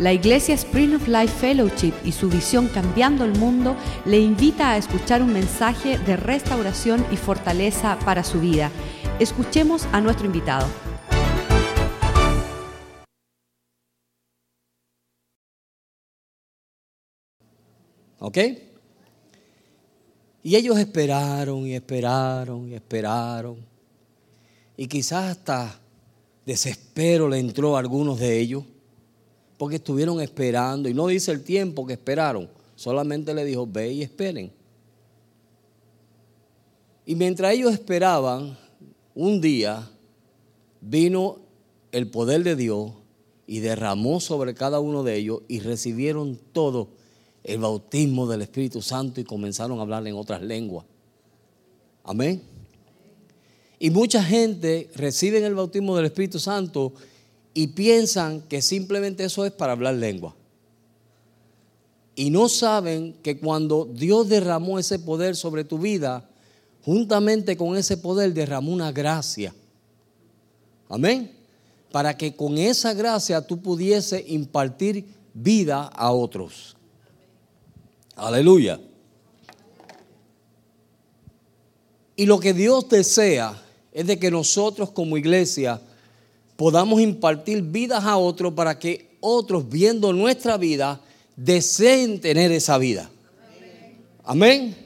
La Iglesia Spring of Life Fellowship y su visión Cambiando el Mundo le invita a escuchar un mensaje de restauración y fortaleza para su vida. Escuchemos a nuestro invitado. ¿Ok? Y ellos esperaron y esperaron y esperaron. Y quizás hasta desespero le entró a algunos de ellos, porque estuvieron esperando. Y no dice el tiempo que esperaron, solamente le dijo, ve y esperen. Y mientras ellos esperaban, un día vino el poder de Dios y derramó sobre cada uno de ellos y recibieron todo el bautismo del Espíritu Santo y comenzaron a hablar en otras lenguas. Amén. Y mucha gente recibe el bautismo del Espíritu Santo y piensan que simplemente eso es para hablar lengua. Y no saben que cuando Dios derramó ese poder sobre tu vida, juntamente con ese poder derramó una gracia. Amén. Para que con esa gracia tú pudiese impartir vida a otros. Aleluya. Y lo que Dios desea es de que nosotros como iglesia podamos impartir vidas a otros para que otros viendo nuestra vida deseen tener esa vida. Amén.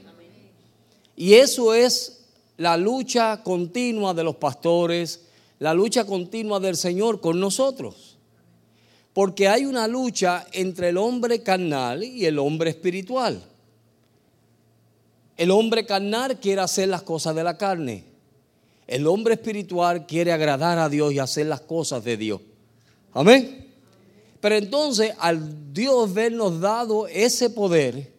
Y eso es la lucha continua de los pastores, la lucha continua del Señor con nosotros. Porque hay una lucha entre el hombre carnal y el hombre espiritual. El hombre carnal quiere hacer las cosas de la carne. El hombre espiritual quiere agradar a Dios y hacer las cosas de Dios. Amén. Pero entonces, al Dios vernos dado ese poder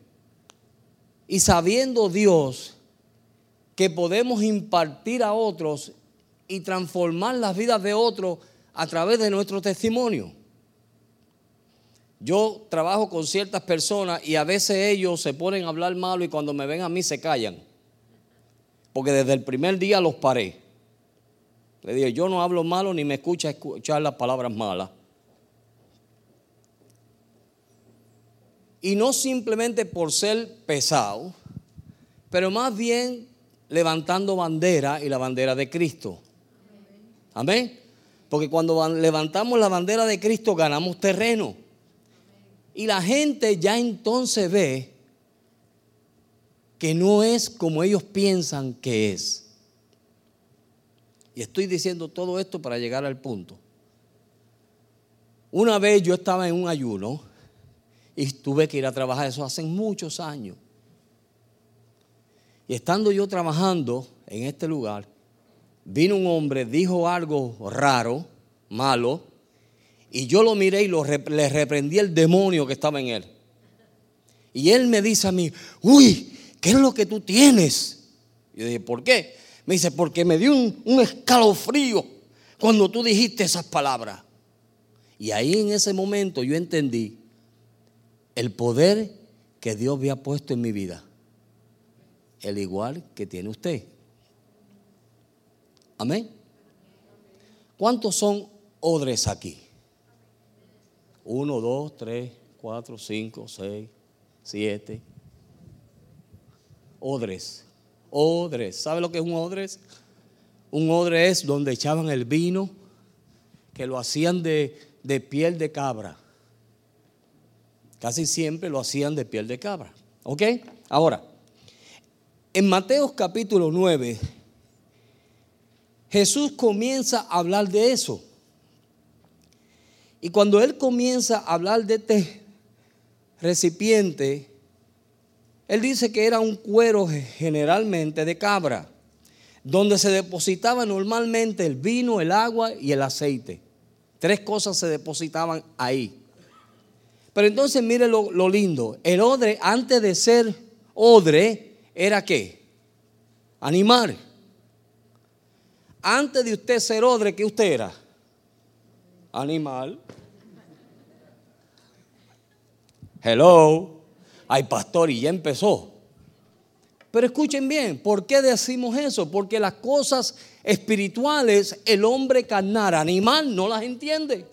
y sabiendo Dios que podemos impartir a otros y transformar las vidas de otros a través de nuestro testimonio. Yo trabajo con ciertas personas y a veces ellos se ponen a hablar malo y cuando me ven a mí se callan. Porque desde el primer día los paré. Le digo, yo no hablo malo ni me escucha escuchar las palabras malas. Y no simplemente por ser pesado, pero más bien levantando bandera y la bandera de Cristo. Amén. Porque cuando levantamos la bandera de Cristo ganamos terreno. Y la gente ya entonces ve que no es como ellos piensan que es. Y estoy diciendo todo esto para llegar al punto. Una vez yo estaba en un ayuno y tuve que ir a trabajar, eso hace muchos años. Y estando yo trabajando en este lugar, vino un hombre, dijo algo raro, malo, y yo lo miré y lo, le reprendí el demonio que estaba en él. Y él me dice a mí, uy, ¿qué es lo que tú tienes? Yo dije, ¿por qué? Me dice, porque me dio un, un escalofrío cuando tú dijiste esas palabras. Y ahí en ese momento yo entendí el poder que Dios había puesto en mi vida. El igual que tiene usted. Amén. ¿Cuántos son odres aquí? Uno, dos, tres, cuatro, cinco, seis, siete. Odres. Odres. ¿Sabe lo que es un odres? Un odre es donde echaban el vino, que lo hacían de, de piel de cabra. Casi siempre lo hacían de piel de cabra. ¿Ok? Ahora, en Mateo capítulo 9, Jesús comienza a hablar de eso. Y cuando él comienza a hablar de este recipiente, él dice que era un cuero generalmente de cabra, donde se depositaba normalmente el vino, el agua y el aceite. Tres cosas se depositaban ahí. Pero entonces mire lo, lindo. El odre, antes de ser odre, era qué? Animal. Antes de usted ser odre, ¿qué usted era? Animal. Hello. Ay, pastor, y ya empezó. Pero escuchen bien, ¿por qué decimos eso? Porque las cosas espirituales el hombre carnal, animal, no las entiende.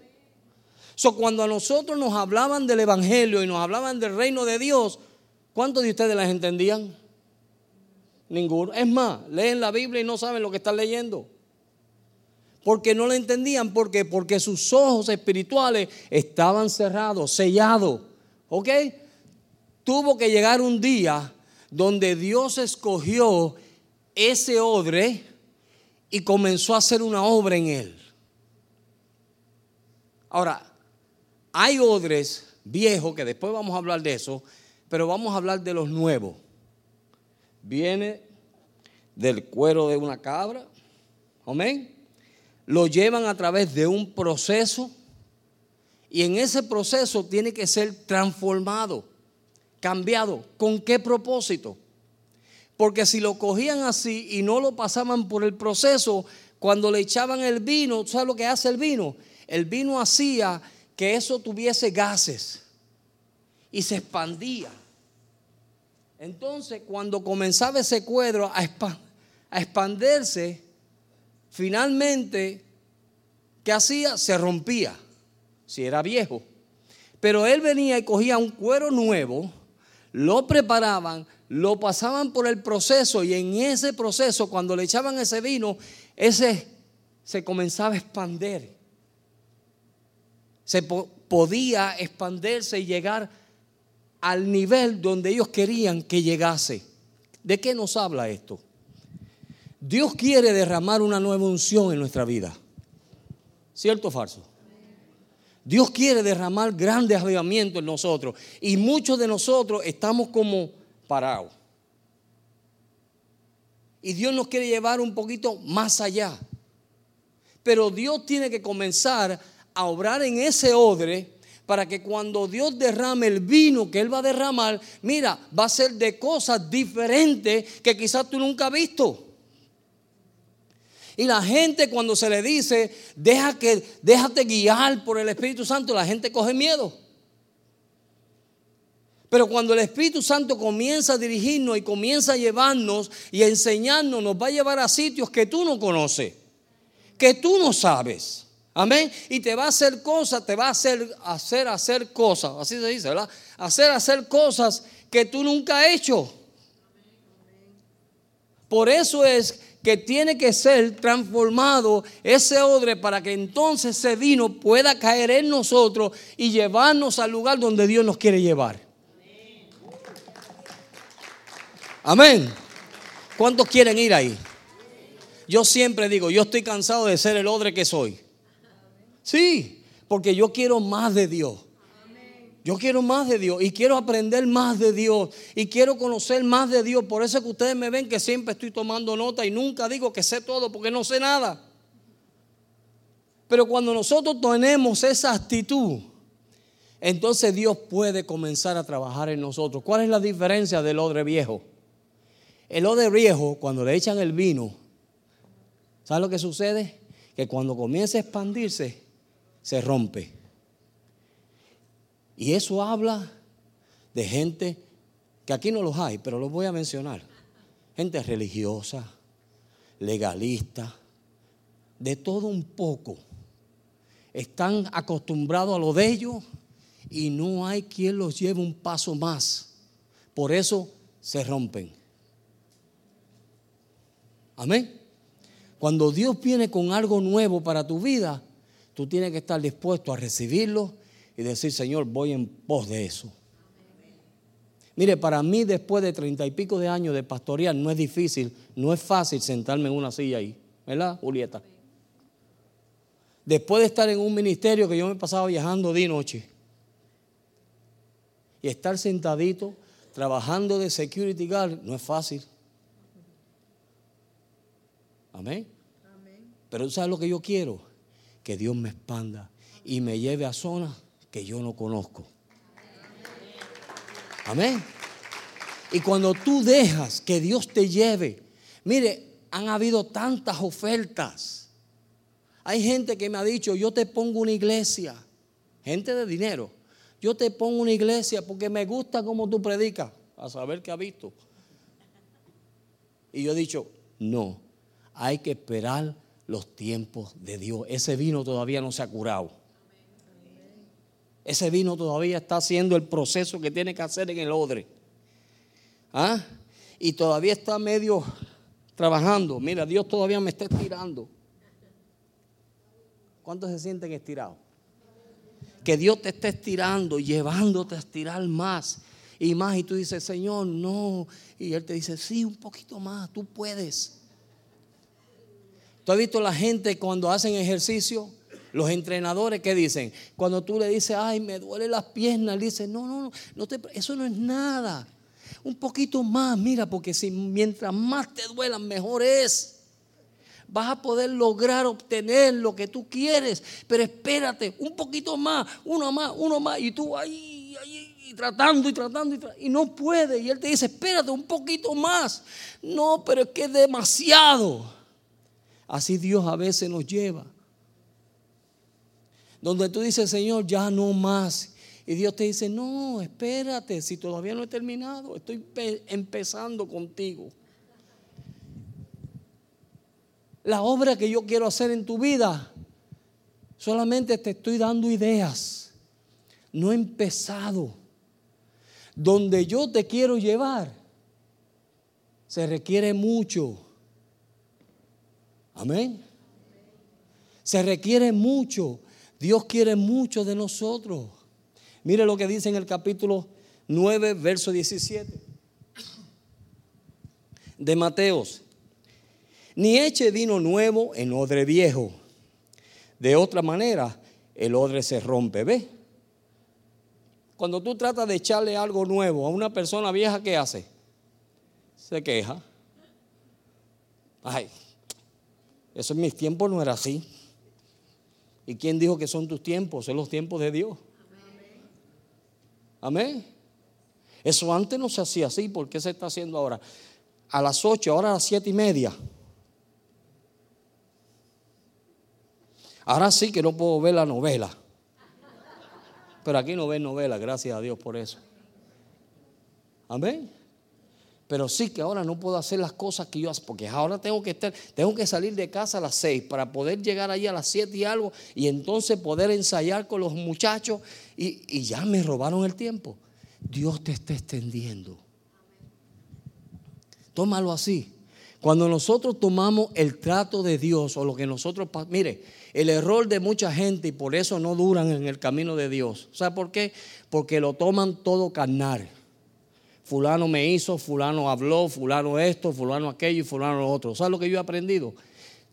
So, cuando a nosotros nos hablaban del Evangelio y nos hablaban del reino de Dios, ¿cuántos de ustedes las entendían? Ninguno. Es más, leen la Biblia y no saben lo que están leyendo. Porque no la entendían. ¿Por qué? Porque sus ojos espirituales estaban cerrados, sellados. ¿Ok? Tuvo que llegar un día donde Dios escogió ese odre y comenzó a hacer una obra en él. Ahora, hay odres viejos, que después vamos a hablar de eso, pero vamos a hablar de los nuevos. Viene del cuero de una cabra, amén. Lo llevan a través de un proceso y en ese proceso tiene que ser transformado, cambiado. ¿Con qué propósito? Porque si lo cogían así y no lo pasaban por el proceso, cuando le echaban el vino, ¿sabes lo que hace el vino? El vino hacía que eso tuviese gases y se expandía. Entonces, cuando comenzaba ese cuadro a, expandirse, finalmente, ¿qué hacía? Se rompía, si era viejo. Pero él venía y cogía un cuero nuevo, lo preparaban, lo pasaban por el proceso y en ese proceso, cuando le echaban ese vino, ese se comenzaba a expandir se podía expandirse y llegar al nivel donde ellos querían que llegase. ¿De qué nos habla esto? Dios quiere derramar una nueva unción en nuestra vida. ¿Cierto o falso? Dios quiere derramar grandes avivamientos en nosotros y muchos de nosotros estamos como parados. Y Dios nos quiere llevar un poquito más allá. Pero Dios tiene que comenzar a obrar en ese odre para que cuando Dios derrame el vino que Él va a derramar, mira, va a ser de cosas diferentes que quizás tú nunca has visto. Y la gente cuando se le dice, Deja que, déjate guiar por el Espíritu Santo, la gente coge miedo. Pero cuando el Espíritu Santo comienza a dirigirnos y comienza a llevarnos y a enseñarnos, nos va a llevar a sitios que tú no conoces, que tú no sabes. Amén. Y te va a hacer cosas, te va a hacer hacer hacer cosas, así se dice, ¿verdad? Hacer hacer cosas que tú nunca has hecho. Por eso es que tiene que ser transformado ese odre para que entonces ese vino pueda caer en nosotros y llevarnos al lugar donde Dios nos quiere llevar. Amén. ¿Cuántos quieren ir ahí? Yo siempre digo, yo estoy cansado de ser el odre que soy. Sí, porque yo quiero más de Dios. Yo quiero más de Dios y quiero aprender más de Dios y quiero conocer más de Dios. Por eso es que ustedes me ven que siempre estoy tomando nota y nunca digo que sé todo porque no sé nada. Pero cuando nosotros tenemos esa actitud, entonces Dios puede comenzar a trabajar en nosotros. ¿Cuál es la diferencia del odre viejo? El odre viejo, cuando le echan el vino, ¿sabe lo que sucede? Que cuando comienza a expandirse, se rompe. Y eso habla de gente que aquí no los hay, pero los voy a mencionar. Gente religiosa, legalista, de todo un poco. Están acostumbrados a lo de ellos y no hay quien los lleve un paso más. Por eso se rompen. Amén. Cuando Dios viene con algo nuevo para tu vida, Tú tienes que estar dispuesto a recibirlo y decir, Señor, voy en pos de eso. Mire, para mí después de treinta y pico de años de pastorear no es difícil, no es fácil sentarme en una silla ahí, ¿verdad, Julieta? Después de estar en un ministerio que yo me pasaba viajando de noche y estar sentadito trabajando de security guard no es fácil. Amén. Pero ¿tú sabes lo que yo quiero? que Dios me expanda y me lleve a zonas que yo no conozco. Amén. Y cuando tú dejas que Dios te lleve, mire, han habido tantas ofertas. Hay gente que me ha dicho, yo te pongo una iglesia, gente de dinero, yo te pongo una iglesia porque me gusta como tú predicas, a saber qué ha visto. Y yo he dicho, no, hay que esperar los tiempos de Dios. Ese vino todavía no se ha curado. Ese vino todavía está haciendo el proceso que tiene que hacer en el odre. ¿Ah? Y todavía está medio trabajando. Mira, Dios todavía me está estirando. ¿Cuántos se sienten estirados? Que Dios te está estirando, llevándote a estirar más y más. Y tú dices, Señor, no. Y Él te dice, sí, un poquito más, tú puedes. ¿Tú has visto la gente cuando hacen ejercicio? Los entrenadores que dicen, cuando tú le dices, ay, me duele las piernas, le dicen, no, no, no, eso no es nada. Un poquito más, mira, porque si mientras más te duelan, mejor es. Vas a poder lograr obtener lo que tú quieres, pero espérate, un poquito más, uno más, uno más, y tú ahí, ahí, y tratando y tratando y, y no puede. Y él te dice, espérate un poquito más. No, pero es que es demasiado. Así Dios a veces nos lleva donde tú dices, Señor, ya no más. Y Dios te dice, no, espérate, si todavía no he terminado, estoy empezando contigo. La obra que yo quiero hacer en tu vida, solamente te estoy dando ideas. No he empezado. Donde yo te quiero llevar, se requiere mucho. Amén. Se requiere mucho. Dios quiere mucho de nosotros. Mire lo que dice en el capítulo 9, verso 17 de Mateos. Ni eche vino nuevo en odre viejo. De otra manera, el odre se rompe. ¿Ve? Cuando tú tratas de echarle algo nuevo a una persona vieja, ¿qué hace? Se queja. Ay, eso en mis tiempos no era así. ¿Y quién dijo que son tus tiempos? Son los tiempos de Dios. Amén. Eso antes no se hacía así. ¿Por qué se está haciendo ahora? A las 8, ahora a las siete y media. Ahora sí que no puedo ver la novela. Pero aquí no ven novela, gracias a Dios por eso. Amén. Pero sí que ahora no puedo hacer las cosas que yo hago, porque ahora tengo que estar, tengo que salir de casa a las seis para poder llegar allí a las siete y algo y entonces poder ensayar con los muchachos y, y ya me robaron el tiempo. Dios te está extendiendo. Tómalo así. Cuando nosotros tomamos el trato de Dios o lo que nosotros, mire, el error de mucha gente y por eso no duran en el camino de Dios. ¿Sabe por qué? Porque lo toman todo carnal fulano me hizo, fulano habló, fulano esto, fulano aquello y fulano lo otro. ¿Sabes lo que yo he aprendido?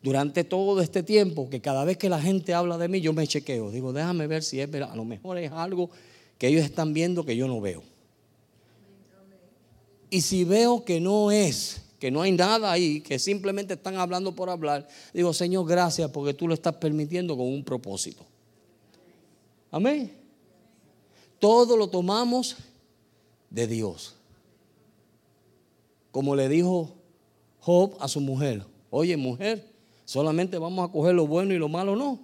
Durante todo este tiempo, que cada vez que la gente habla de mí, yo me chequeo. Digo, déjame ver si es verdad. A lo mejor es algo que ellos están viendo que yo no veo. Y si veo que no es, que no hay nada ahí, que simplemente están hablando por hablar, digo, Señor, gracias porque tú lo estás permitiendo con un propósito. Amén. Todo lo tomamos de Dios. Como le dijo Job a su mujer, oye mujer, solamente vamos a coger lo bueno y lo malo no.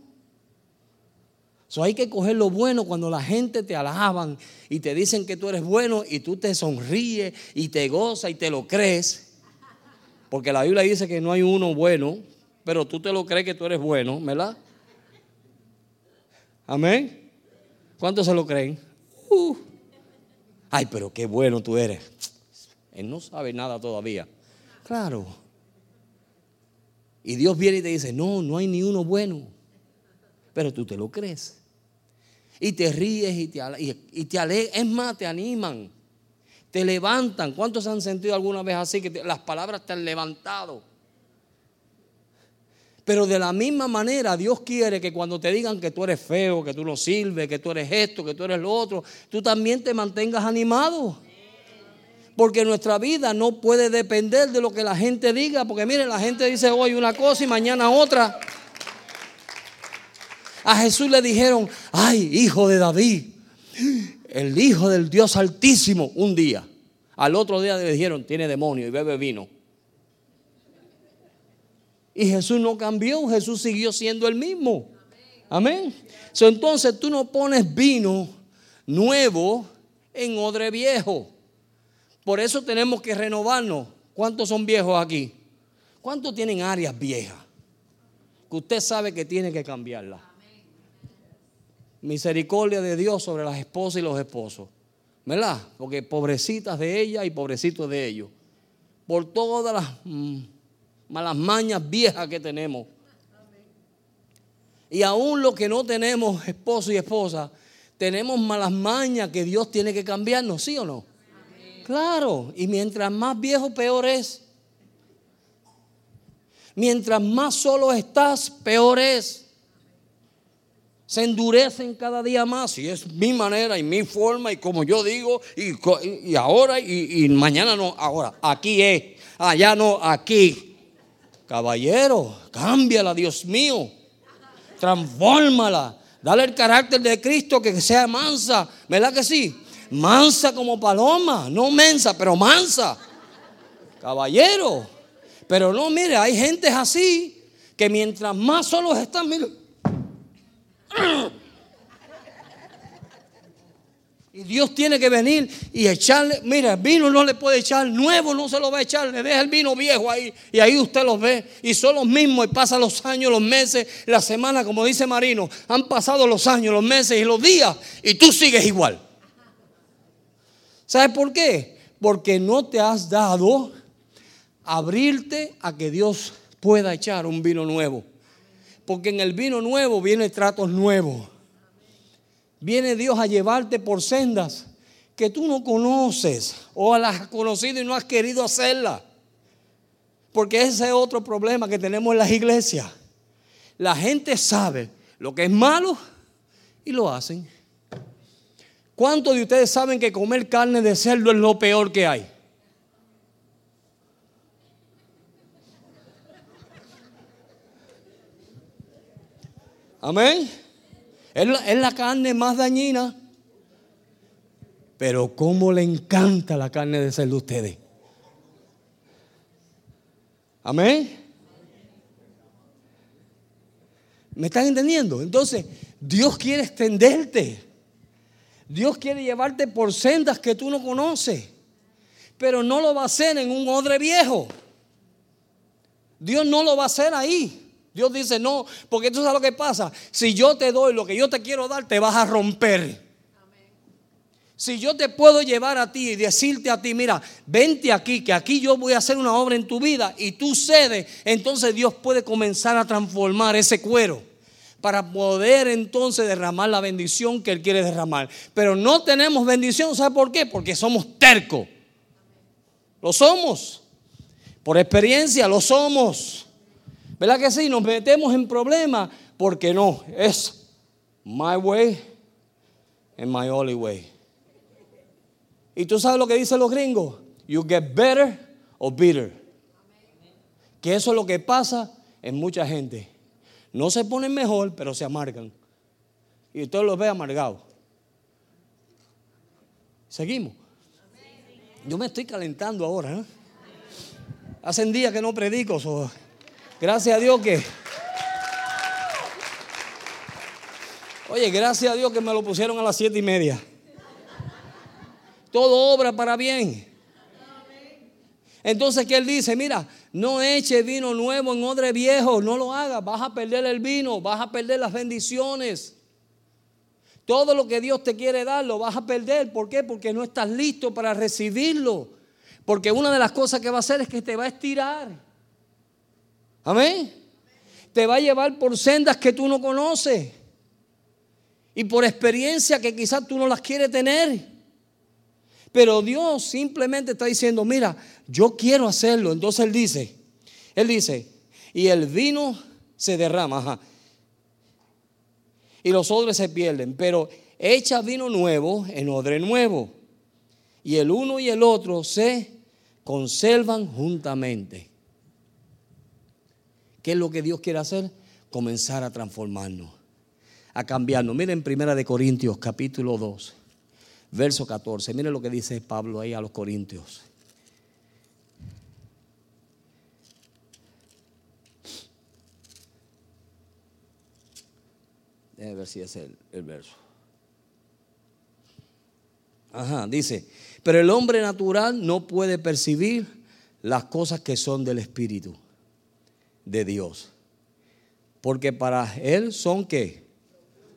So hay que coger lo bueno cuando la gente te alaban y te dicen que tú eres bueno y tú te sonríes y te gozas y te lo crees. Porque la Biblia dice que no hay uno bueno, pero tú te lo crees que tú eres bueno, ¿verdad? Amén. ¿Cuántos se lo creen? Uh. Ay, pero qué bueno tú eres. Él no sabe nada todavía. Claro. Y Dios viene y te dice, no, no hay ni uno bueno. Pero tú te lo crees. Y te ríes y te, y, te alegras. Es más, te animan. Te levantan. ¿Cuántos han sentido alguna vez así que las palabras te han levantado? Pero de la misma manera Dios quiere que cuando te digan que tú eres feo, que tú no sirves, que tú eres esto, que tú eres lo otro, tú también te mantengas animado. Porque nuestra vida no puede depender de lo que la gente diga. Porque miren, la gente dice hoy una cosa y mañana otra. A Jesús le dijeron, ay, hijo de David, el hijo del Dios altísimo, un día. Al otro día le dijeron, tiene demonio y bebe vino. Y Jesús no cambió, Jesús siguió siendo el mismo. Amén. entonces tú no pones vino nuevo en odre viejo. Por eso tenemos que renovarnos. ¿Cuántos son viejos aquí? ¿Cuántos tienen áreas viejas? Que usted sabe que tiene que cambiarlas. misericordia de Dios sobre las esposas y los esposos. ¿Verdad? Porque pobrecitas de ella y pobrecitos de ellos. Por todas las mm, malas mañas viejas que tenemos. Y aún los que no tenemos esposo y esposa, tenemos malas mañas que Dios tiene que cambiarnos, ¿sí o no? Claro, y mientras más viejo, peor es. Mientras más solo estás, peor es se endurecen cada día más. Y es mi manera y mi forma y como yo digo, y, ahora y, mañana no, ahora, aquí es, allá no, aquí. Caballero, cámbiala, Dios mío. Transfórmala. Dale el carácter de Cristo que sea mansa. ¿Verdad que sí? Mansa como paloma. No mensa, pero mansa. Caballero. Pero no, mire, hay gente así que mientras más solos están, mire y Dios tiene que venir y echarle, mira, el vino no le puede echar, nuevo no se lo va a echar, le deja el vino viejo ahí y ahí usted los ve y son los mismos y pasan los años, los meses, la semana, como dice Marino, han pasado los años, los meses y los días y tú sigues igual. ¿Sabes por qué? Porque no te has dado abrirte a que Dios pueda echar un vino nuevo. Porque en el vino nuevo viene tratos nuevos. Viene Dios a llevarte por sendas que tú no conoces o las has conocido y no has querido hacerla. Porque ese es otro problema que tenemos en las iglesias. La gente sabe lo que es malo y lo hacen. ¿Cuántos de ustedes saben que comer carne de cerdo es lo peor que hay? Amén. Es la, carne más dañina. Pero cómo le encanta la carne de cerdo a ustedes. Amén. ¿Me están entendiendo? Entonces, Dios quiere extenderte. Dios quiere llevarte por sendas que tú no conoces. Pero no lo va a hacer en un odre viejo. Dios no lo va a hacer ahí. Dios dice, no, porque tú sabes lo que pasa. Si yo te doy lo que yo te quiero dar, te vas a romper. Si yo te puedo llevar a ti y decirte a ti, mira, vente aquí, que aquí yo voy a hacer una obra en tu vida y tú cedes, entonces Dios puede comenzar a transformar ese cuero para poder entonces derramar la bendición que Él quiere derramar. Pero no tenemos bendición, ¿sabe por qué? Porque somos tercos. Lo somos. Por experiencia lo somos. ¿Verdad que sí? Nos metemos en problemas porque no, es my way and my only way. Y tú sabes lo que dicen los gringos, you get better or bitter. Que eso es lo que pasa en mucha gente. No se ponen mejor, pero se amargan. Y usted los ve amargados. Seguimos. Yo me estoy calentando ahora. ¿eh? Hacen días que no predico. So Gracias a Dios que... Oye, gracias a Dios que me lo pusieron a las siete y media. Todo obra para bien. Entonces, ¿qué él dice? Mira, no eche vino nuevo en odre viejo, no lo hagas, vas a perder el vino, vas a perder las bendiciones. Todo lo que Dios te quiere dar lo vas a perder. ¿Por qué? Porque no estás listo para recibirlo. Porque una de las cosas que va a hacer es que te va a estirar. Amén. Te va a llevar por sendas que tú no conoces. Y por experiencia que quizás tú no las quieres tener. Pero Dios simplemente está diciendo, mira, yo quiero hacerlo. Entonces Él dice, Él dice, y el vino se derrama, y los odres se pierden, pero echa vino nuevo en odre nuevo. Y el uno y el otro se conservan juntamente. ¿Qué es lo que Dios quiere hacer? Comenzar a transformarnos, a cambiarnos. Miren Primera de Corintios capítulo 2, verso 14. Miren lo que dice Pablo ahí a los Corintios. Déjame ver si es el, el verso. Ajá, dice, pero el hombre natural no puede percibir las cosas que son del Espíritu de Dios. Porque para Él son qué?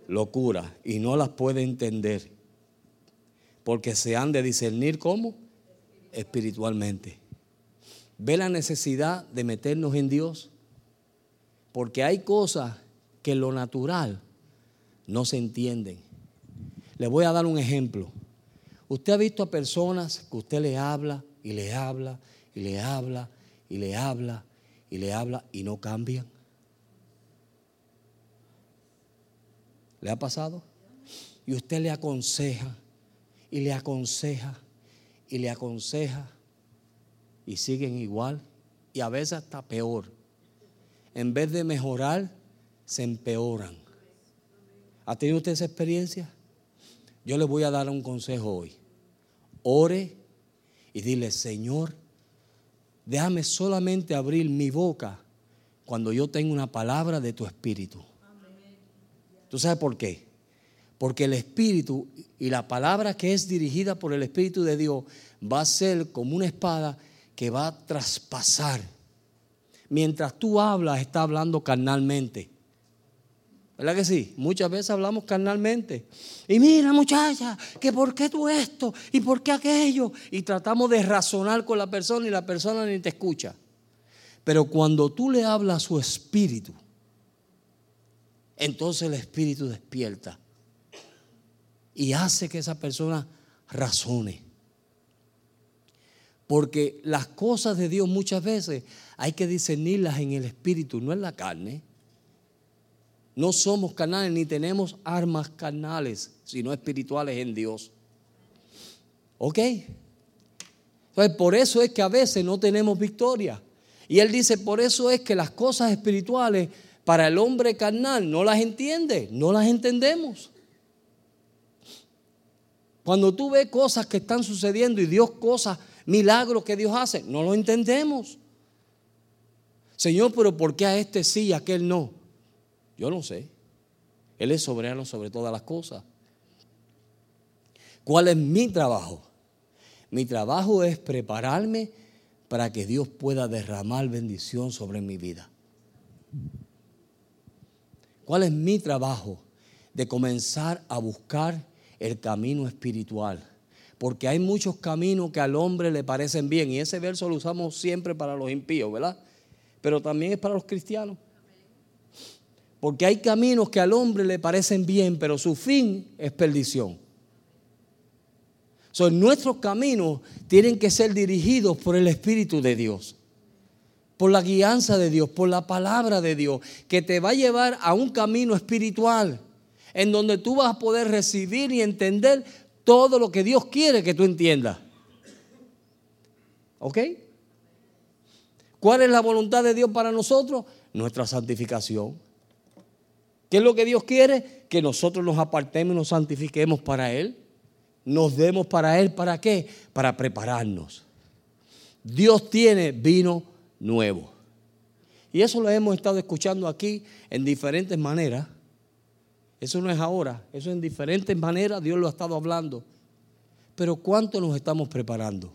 locura y no las puede entender. Porque se han de discernir como espiritualmente. ¿Ve la necesidad de meternos en Dios? Porque hay cosas que en lo natural no se entienden. Le voy a dar un ejemplo. Usted ha visto a personas que usted le habla y le habla y le habla y le habla y le habla y no cambian. ¿Le ha pasado? Y usted le aconseja y le aconseja y le aconseja y siguen igual y a veces hasta peor. En vez de mejorar, se empeoran. ¿Ha tenido usted esa experiencia? Yo le voy a dar un consejo hoy. Ore y dile, Señor, déjame solamente abrir mi boca cuando yo tengo una palabra de tu espíritu. ¿Tú sabes por qué? Porque el espíritu y la palabra que es dirigida por el espíritu de Dios va a ser como una espada que va a traspasar. Mientras tú hablas, está hablando carnalmente. ¿Verdad que sí? Muchas veces hablamos carnalmente. Y mira muchacha, que por qué tú esto y por qué aquello. Y tratamos de razonar con la persona y la persona ni te escucha. Pero cuando tú le hablas a su espíritu, entonces el espíritu despierta y hace que esa persona razone. Porque las cosas de Dios muchas veces hay que discernirlas en el espíritu, no en la carne. No somos carnales ni tenemos armas carnales, sino espirituales en Dios. ¿Ok? Entonces, por eso es que a veces no tenemos victoria. Y él dice, por eso es que las cosas espirituales para el hombre carnal no las entiende, no las entendemos. Cuando tú ves cosas que están sucediendo y Dios cosas, milagros que Dios hace, no lo entendemos. Señor, pero ¿por qué a este sí y a aquel no? Yo no sé. Él es soberano sobre todas las cosas. ¿Cuál es mi trabajo? Mi trabajo es prepararme para que Dios pueda derramar bendición sobre mi vida. ¿Cuál es mi trabajo? De comenzar a buscar el camino espiritual. Porque hay muchos caminos que al hombre le parecen bien. Y ese verso lo usamos siempre para los impíos, ¿verdad? Pero también es para los cristianos. Porque hay caminos que al hombre le parecen bien, pero su fin es perdición. nuestros caminos tienen que ser dirigidos por el Espíritu de Dios, por la guianza de Dios, por la palabra de Dios, que te va a llevar a un camino espiritual, en donde tú vas a poder recibir y entender todo lo que Dios quiere que tú entiendas. ¿Ok? ¿Cuál es la voluntad de Dios para nosotros? Nuestra santificación. ¿Qué es lo que Dios quiere? Que nosotros nos apartemos y nos santifiquemos para Él. Nos demos para Él. ¿Para qué? Para prepararnos. Dios tiene vino nuevo. Y eso lo hemos estado escuchando aquí en diferentes maneras. Eso no es ahora, eso en diferentes maneras Dios lo ha estado hablando. Pero ¿cuánto nos estamos preparando?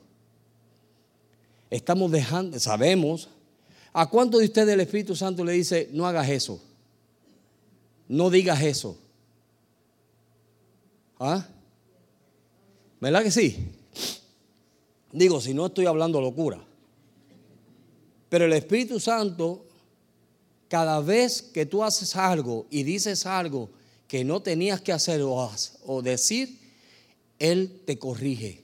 Estamos dejando, sabemos, ¿a cuánto de ustedes el Espíritu Santo le dice, no hagas eso? no digas eso. ¿Ah? ¿Verdad que sí? Digo, si no estoy hablando locura. Pero el Espíritu Santo, cada vez que tú haces algo y dices algo que no tenías que hacer o, decir, Él te corrige.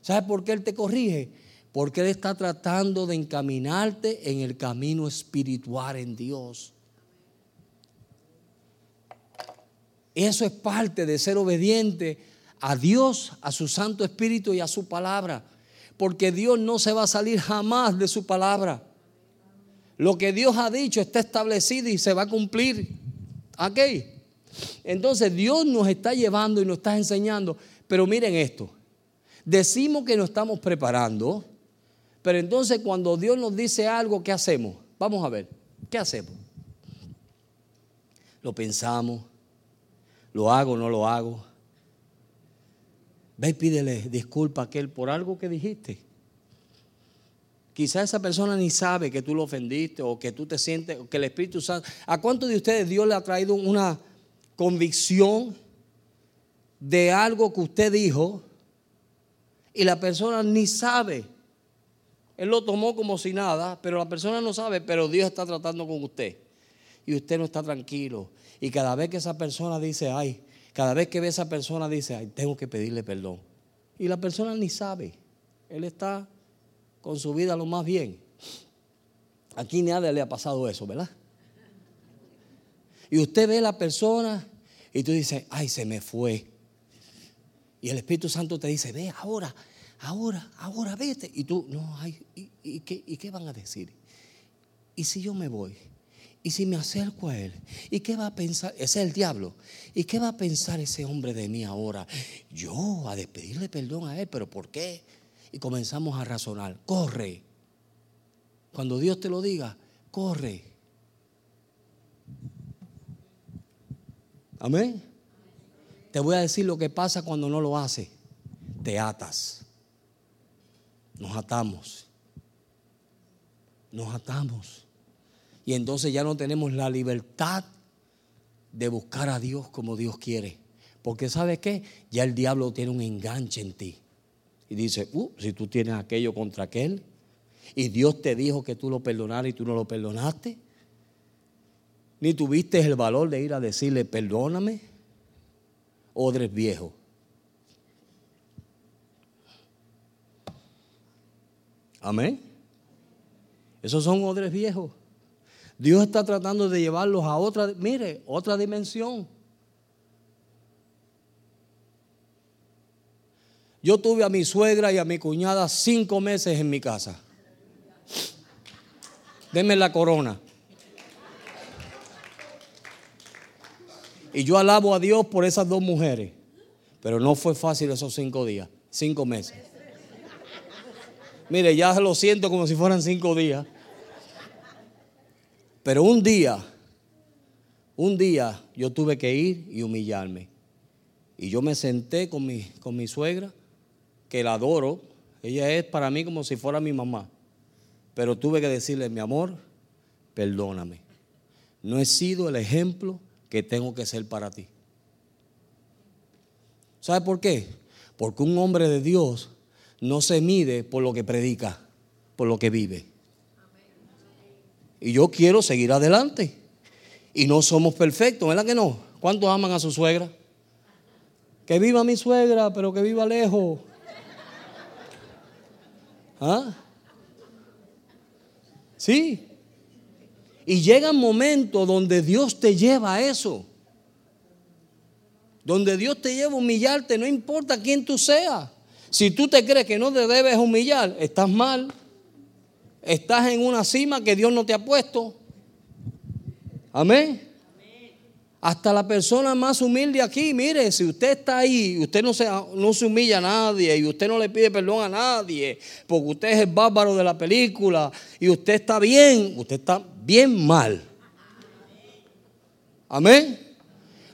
¿Sabes por qué Él te corrige? Porque Él está tratando de encaminarte en el camino espiritual en Dios. Eso es parte de ser obediente a Dios, a su Santo Espíritu y a su palabra. Porque Dios no se va a salir jamás de su palabra. Lo que Dios ha dicho está establecido y se va a cumplir. ¿Ok? Entonces Dios nos está llevando y nos está enseñando. Pero miren esto. Decimos que nos estamos preparando. Pero entonces cuando Dios nos dice algo, ¿qué hacemos? Vamos a ver. ¿Qué hacemos? Lo pensamos, ¿Lo hago o no lo hago? Ve y pídele disculpa a aquel por algo que dijiste. Quizá esa persona ni sabe que tú lo ofendiste o que tú te sientes, que el Espíritu Santo. ¿A cuántos de ustedes Dios le ha traído una convicción de algo que usted dijo y la persona ni sabe. Él lo tomó como si nada, pero la persona no sabe, pero Dios está tratando con usted. Y usted no está tranquilo. Y cada vez que esa persona dice, ay, cada vez que ve a esa persona dice, ay, tengo que pedirle perdón. Y la persona ni sabe. Él está con su vida lo más bien. Aquí nadie le ha pasado eso, ¿verdad? Y usted ve a la persona y tú dices, ay, se me fue. Y el Espíritu Santo te dice, ve ahora, ahora, ahora vete. Y tú, no, ay, ¿y, qué, ¿y qué van a decir? ¿Y si yo me voy? ¿Y si me acerco a él? ¿Y qué va a pensar? Ese es el diablo. ¿Y qué va a pensar ese hombre de mí ahora? Yo a despedirle perdón a él, pero ¿por qué? Y comenzamos a razonar. Corre. Cuando Dios te lo diga, corre. Amén. Te voy a decir lo que pasa cuando no lo hace. Te atas. Nos atamos. Nos atamos. Y entonces ya no tenemos la libertad de buscar a Dios como Dios quiere. Porque ¿sabes qué? Ya el diablo tiene un enganche en ti. Y dice, uh, si tú tienes aquello contra aquel, y Dios te dijo que tú lo perdonaras y tú no lo perdonaste, ni tuviste el valor de ir a decirle, perdóname, odres viejo. Amén. Esos son odres viejos. Dios está tratando de llevarlos a otra, mire, otra dimensión. Yo tuve a mi suegra y a mi cuñada cinco meses en mi casa. Deme la corona. Y yo alabo a Dios por esas dos mujeres. Pero no fue fácil esos cinco días, cinco meses. Mire, ya lo siento como si fueran cinco días. Pero un día, un día yo tuve que ir y humillarme. Y yo me senté con mi, con mi suegra, que la adoro. Ella es para mí como si fuera mi mamá. Pero tuve que decirle, mi amor, perdóname. No he sido el ejemplo que tengo que ser para ti. ¿Sabe por qué? Porque un hombre de Dios no se mide por lo que predica, por lo que vive. Y yo quiero seguir adelante. Y no somos perfectos, ¿verdad que no? ¿Cuántos aman a su suegra? Que viva mi suegra, pero que viva lejos. ¿Ah? Sí. Y llega un momento donde Dios te lleva a eso. Donde Dios te lleva a humillarte, no importa quién tú seas. Si tú te crees que no te debes humillar, estás mal. Estás en una cima que Dios no te ha puesto. Amén. Hasta la persona más humilde aquí, mire, si usted está ahí, usted no se, no se humilla a nadie y usted no le pide perdón a nadie, porque usted es el bárbaro de la película y usted está bien, usted está bien mal. Amén.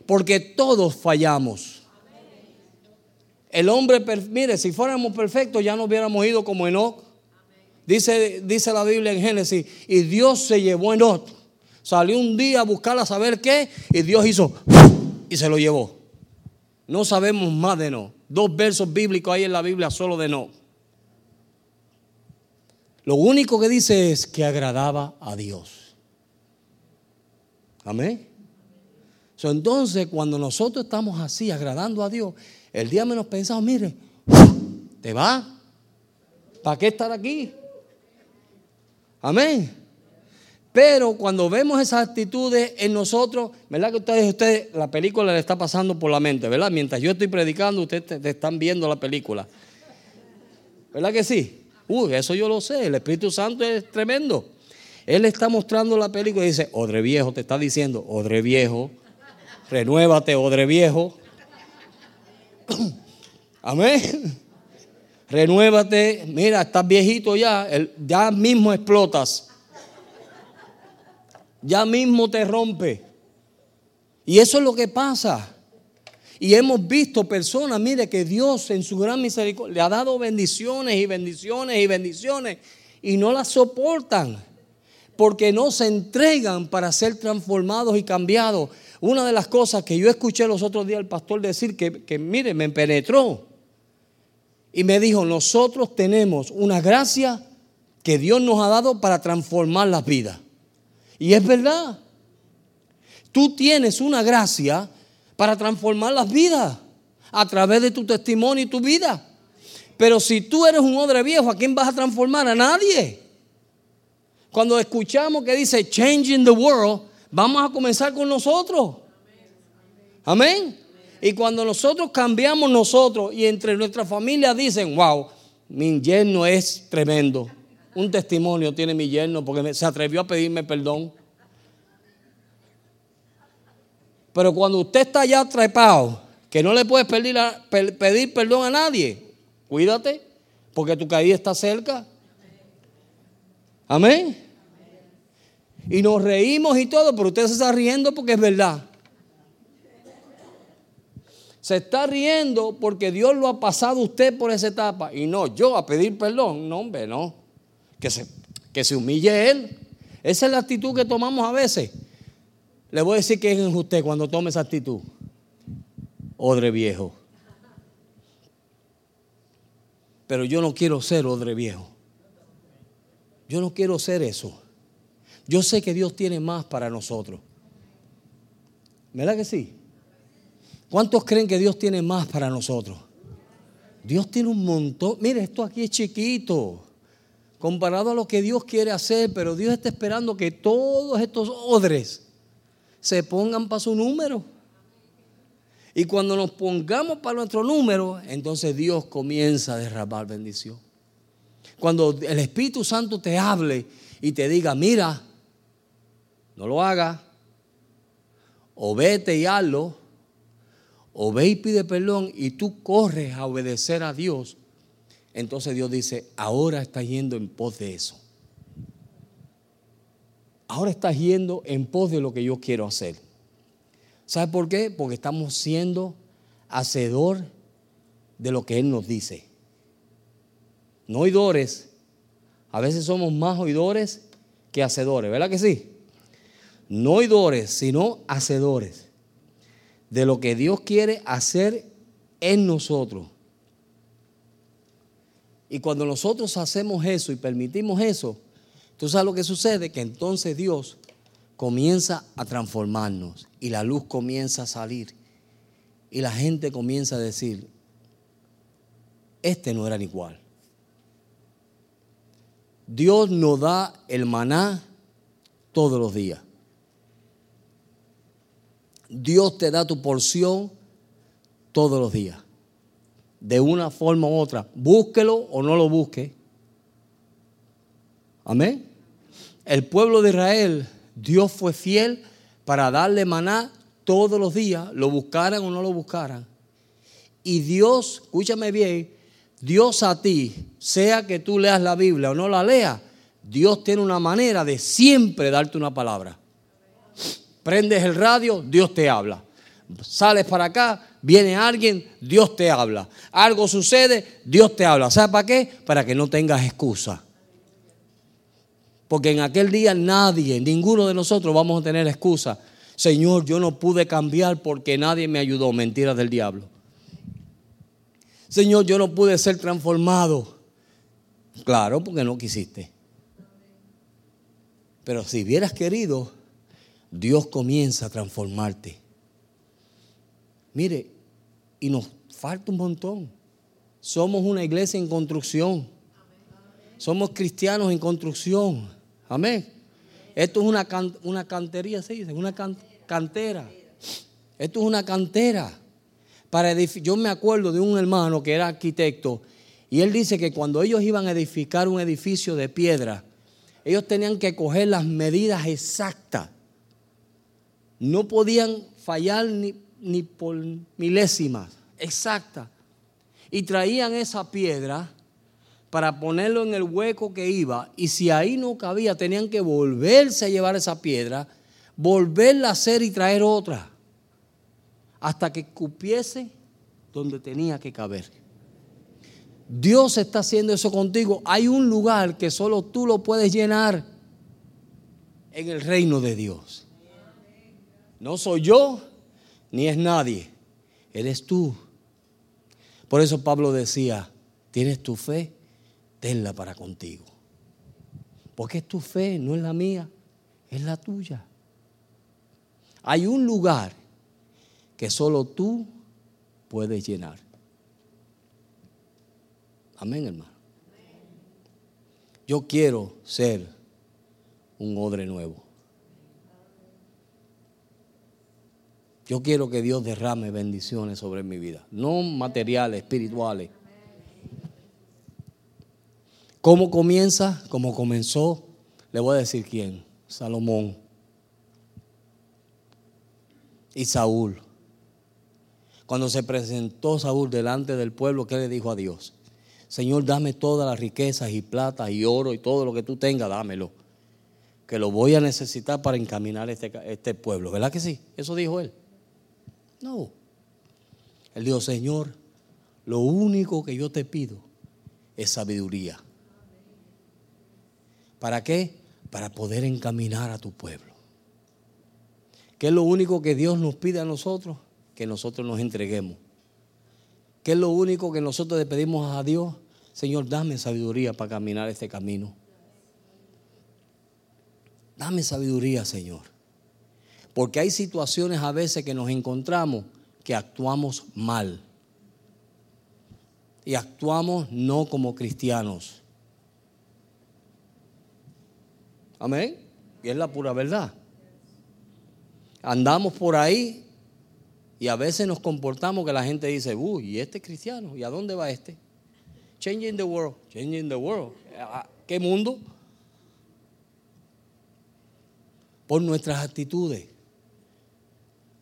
Porque todos fallamos. El hombre, mire, si fuéramos perfectos ya no hubiéramos ido como Enoch. Dice, dice la Biblia en Génesis, y Dios se llevó a Enoch. Salió un día a buscar a saber qué y Dios hizo y se lo llevó. No sabemos más de no. Dos versos bíblicos hay en la Biblia solo de no. Lo único que dice es que agradaba a Dios. Amén. entonces, cuando nosotros estamos así, agradando a Dios, el día menos pensado, mire, te va. ¿Para qué estar aquí? Amén. Pero cuando vemos esas actitudes en nosotros, ¿verdad que ustedes, ustedes la película le está pasando por la mente, ¿verdad? Mientras yo estoy predicando, ustedes te, están viendo la película. ¿Verdad que sí? Uy, eso yo lo sé, el Espíritu Santo es tremendo. Él está mostrando la película y dice, Odre viejo, te está diciendo, Odre viejo, renuévate, Odre viejo. Amén. Renuévate, mira, estás viejito ya, ya mismo explotas ya mismo te rompe. Y eso es lo que pasa. Y hemos visto personas, mire que Dios en su gran misericordia le ha dado bendiciones y bendiciones y bendiciones y no las soportan porque no se entregan para ser transformados y cambiados. Una de las cosas que yo escuché los otros días al pastor decir que, que mire, me penetró. Y me dijo, nosotros tenemos una gracia que Dios nos ha dado para transformar las vidas. Y es verdad. Tú tienes una gracia para transformar las vidas a través de tu testimonio y tu vida. Pero si tú eres un odre viejo, ¿a quién vas a transformar? A nadie. Cuando escuchamos que dice changing the world, vamos a comenzar con nosotros. Amén. Y cuando nosotros cambiamos nosotros y entre nuestra familia dicen, wow, mi yerno es tremendo. Un testimonio tiene mi yerno porque se atrevió a pedirme perdón. Pero cuando usted está ya trepado, que no le puedes pedir, perdón a nadie, cuídate, porque tu caída está cerca. Amén. Y nos reímos y todo, pero usted se está riendo porque es verdad. Se está riendo porque Dios lo ha pasado usted por esa etapa. Y no, yo a pedir perdón. No, hombre, no. Que se, que se humille Él. Esa es la actitud que tomamos a veces. Le voy a decir que es usted cuando tome esa actitud. Odre viejo. Pero yo no quiero ser odre viejo. Yo no quiero ser eso. Yo sé que Dios tiene más para nosotros. ¿Verdad que sí? ¿Cuántos creen que Dios tiene más para nosotros? Dios tiene un montón. Mire, esto aquí es chiquito comparado a lo que Dios quiere hacer, pero Dios está esperando que todos estos odres se pongan para su número. Y cuando nos pongamos para nuestro número, entonces Dios comienza a derramar bendición. Cuando el Espíritu Santo te hable y te diga, mira, no lo haga, o vete y hazlo, o ve y pide perdón y tú corres a obedecer a Dios, entonces Dios dice, ahora estás yendo en pos de eso. Ahora estás yendo en pos de lo que yo quiero hacer. ¿Sabe por qué? Porque estamos siendo hacedor de lo que Él nos dice. No oidores. A veces somos más oidores que hacedores, ¿verdad que sí? No oidores, sino hacedores de lo que Dios quiere hacer en nosotros. Y cuando nosotros hacemos eso y permitimos eso, tú sabes lo que sucede, que entonces Dios comienza a transformarnos y la luz comienza a salir y la gente comienza a decir, este no era igual. Dios nos da el maná todos los días. Dios te da tu porción todos los días. De una forma u otra. Búsquelo o no lo busque. Amén. El pueblo de Israel Dios fue fiel para darle maná todos los días, lo buscaran o no lo buscaran. Y Dios, escúchame bien, Dios a ti, sea que tú leas la Biblia o no la leas, Dios tiene una manera de siempre darte una palabra. Prendes el radio, Dios te habla. Sales para acá, viene alguien, Dios te habla. Algo sucede, Dios te habla. ¿Sabes para qué? Para que no tengas excusa. Porque en aquel día nadie, ninguno de nosotros vamos a tener excusa. Señor, yo no pude cambiar porque nadie me ayudó. Mentiras del diablo. Señor, yo no pude ser transformado. Claro, porque no quisiste. Pero si hubieras querido, Dios comienza a transformarte. Mire, y nos falta un montón. Somos una iglesia en construcción. Somos cristianos en construcción. Amén. Esto es una, una cantería, se dice, una cantera. Esto es una cantera. Para yo me acuerdo de un hermano que era arquitecto y él dice que cuando ellos iban a edificar un edificio de piedra, ellos tenían que coger las medidas exactas. No podían fallar ni, ni por milésimas, exactas. Y traían esa piedra para ponerlo en el hueco que iba y si ahí no cabía tenían que volverse a llevar esa piedra, volverla a hacer y traer otra hasta que cupiese donde tenía que caber. Dios está haciendo eso contigo. Hay un lugar que solo tú lo puedes llenar en el reino de Dios. No soy yo, ni es nadie. Eres tú. Por eso Pablo decía, tienes tu fe, tenla para contigo. Porque es tu fe, no es la mía, es la tuya. Hay un lugar que solo tú puedes llenar. Amén, hermano. Yo quiero ser un odre nuevo. Yo quiero que Dios derrame bendiciones sobre mi vida, no materiales, espirituales. ¿Cómo comienza? Como comenzó, le voy a decir quién, Salomón y Saúl. Cuando se presentó Saúl delante del pueblo, ¿qué le dijo a Dios? Señor, dame todas las riquezas y plata y oro y todo lo que tú tengas, dámelo. Que lo voy a necesitar para encaminar este, este pueblo. ¿Verdad que sí? Eso dijo él. No. Él dijo, Señor, lo único que yo te pido es sabiduría. ¿Para qué? Para poder encaminar a tu pueblo. ¿Qué es lo único que Dios nos pide a nosotros? Que nosotros nos entreguemos. ¿Qué es lo único que nosotros le pedimos a Dios? Señor, dame sabiduría para caminar este camino. Dame sabiduría, Señor. Porque hay situaciones a veces que nos encontramos que actuamos mal. Y actuamos no como cristianos. Amén. Y es la pura verdad. Andamos por ahí y a veces nos comportamos que la gente dice, uy, ¿y este es cristiano? ¿Y a dónde va este? Changing the world, changing the world. ¿Qué mundo? Por nuestras actitudes.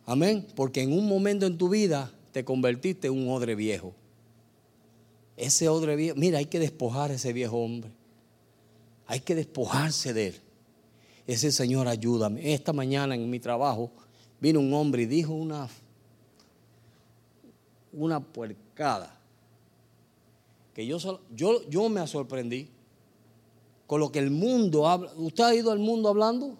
Amén. Porque en un momento en tu vida te convertiste en un odre viejo. Ese odre viejo, mira, hay que despojar a ese viejo hombre. Hay que despojarse de él. Ese Señor, ayúdame. Esta mañana en mi trabajo vino un hombre y dijo una, una puercada. Que yo, yo, yo me sorprendí con lo que el mundo habla. ¿Usted ha ido al mundo hablando?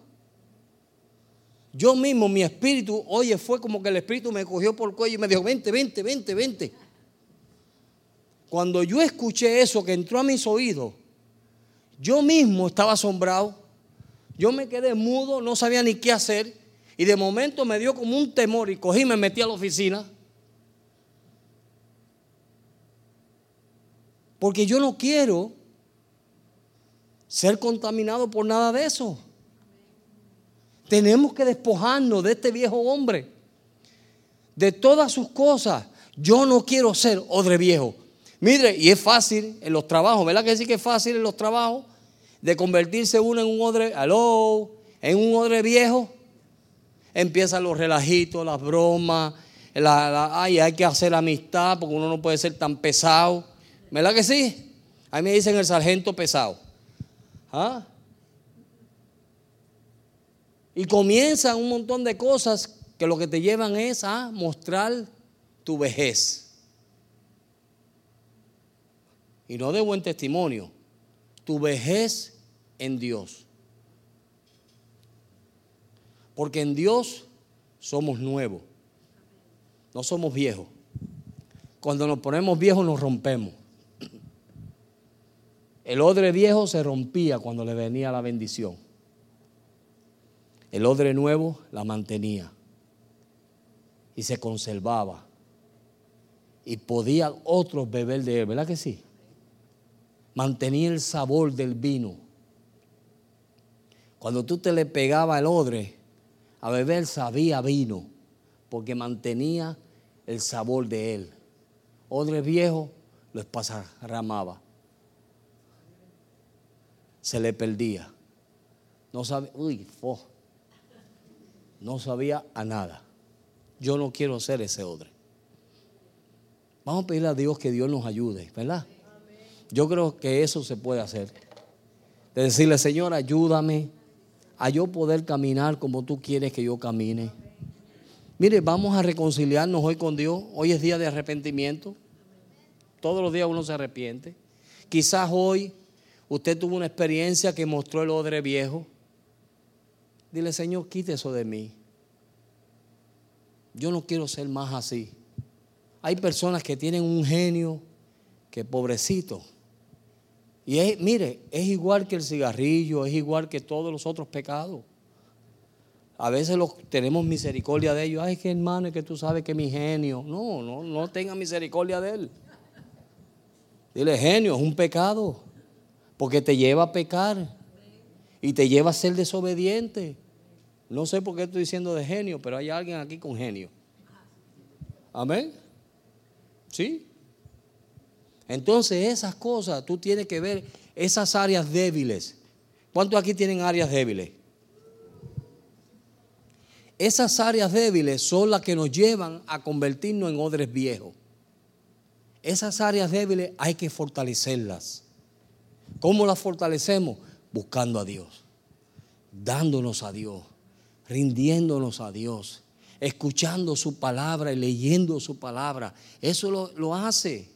Yo mismo, mi espíritu, oye, fue como que el espíritu me cogió por el cuello y me dijo, vente, vente, vente, vente. Cuando yo escuché eso que entró a mis oídos, yo mismo estaba asombrado. Yo me quedé mudo, no sabía ni qué hacer. Y de momento me dio como un temor y cogí y me metí a la oficina. Porque yo no quiero ser contaminado por nada de eso. Tenemos que despojarnos de este viejo hombre, de todas sus cosas. Yo no quiero ser odre viejo. Mire, y es fácil en los trabajos, ¿verdad que sí que es fácil en los trabajos? De convertirse uno en un odre, aló, en un odre viejo. Empiezan los relajitos, las bromas, ay, hay que hacer amistad porque uno no puede ser tan pesado. ¿Verdad que sí? A mí me dicen el sargento pesado. ¿Ah? Y comienzan un montón de cosas que lo que te llevan es a mostrar tu vejez. Y no de buen testimonio, tu vejez en Dios. Porque en Dios somos nuevos, no somos viejos. Cuando nos ponemos viejos nos rompemos. El odre viejo se rompía cuando le venía la bendición. El odre nuevo la mantenía y se conservaba. Y podían otros beber de él, ¿verdad que sí? Mantenía el sabor del vino. Cuando tú te le pegaba el odre a beber, sabía vino, porque mantenía el sabor de él. Odre viejo lo espasarramaba. Se le perdía. No sabe, uy, no sabía a nada. Yo no quiero ser ese odre. Vamos a pedirle a Dios que Dios nos ayude, ¿verdad? Yo creo que eso se puede hacer. De decirle, Señor, ayúdame a yo poder caminar como tú quieres que yo camine. Mire, vamos a reconciliarnos hoy con Dios. Hoy es día de arrepentimiento. Todos los días uno se arrepiente. Quizás hoy usted tuvo una experiencia que mostró el odre viejo. Dile, Señor, quite eso de mí. yo no quiero ser más así. Hay personas que tienen un genio que pobrecito. Y es, mire, es igual que el cigarrillo, es igual que todos los otros pecados. A veces los, tenemos misericordia de ellos. Ay, que hermano, es que tú sabes que mi genio. No, no, no tenga misericordia de él. Dile, genio, es un pecado. Porque te lleva a pecar. Y te lleva a ser desobediente. No sé por qué estoy diciendo de genio, pero hay alguien aquí con genio. Amén. ¿Sí? Entonces esas cosas, tú tienes que ver esas áreas débiles. ¿Cuántos aquí tienen áreas débiles? Esas áreas débiles son las que nos llevan a convertirnos en odres viejos. Esas áreas débiles hay que fortalecerlas. ¿Cómo las fortalecemos? Buscando a Dios, dándonos a Dios, rindiéndonos a Dios, escuchando su palabra y leyendo su palabra. Eso lo, lo hace.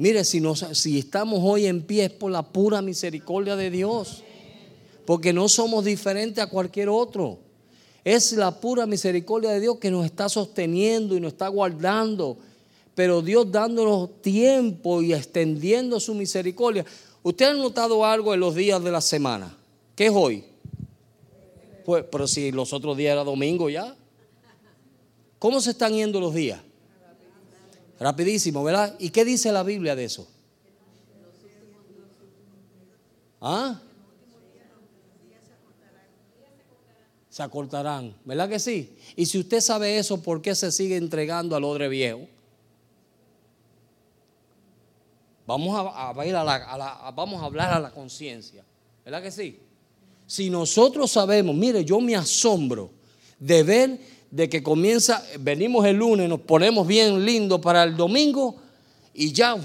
Mire, si, estamos hoy en pie es por la pura misericordia de Dios, porque no somos diferentes a cualquier otro. Es la pura misericordia de Dios que nos está sosteniendo y nos está guardando. Pero Dios dándonos tiempo y extendiendo su misericordia. ¿Usted ha notado algo en los días de la semana? ¿Qué es hoy? Pues, pero si los otros días era domingo ya. ¿Cómo se están yendo los días? Rapidísimo, ¿verdad? ¿Y qué dice la Biblia de eso? ¿Ah? se acortarán. ¿Verdad que sí? Y si usted sabe eso, ¿por qué se sigue entregando al odre viejo? Vamos a, vamos a hablar a la conciencia. ¿Verdad que sí? Si nosotros sabemos, mire, yo me asombro de ver de que comienza, venimos el lunes, nos ponemos bien lindo para el domingo y ya,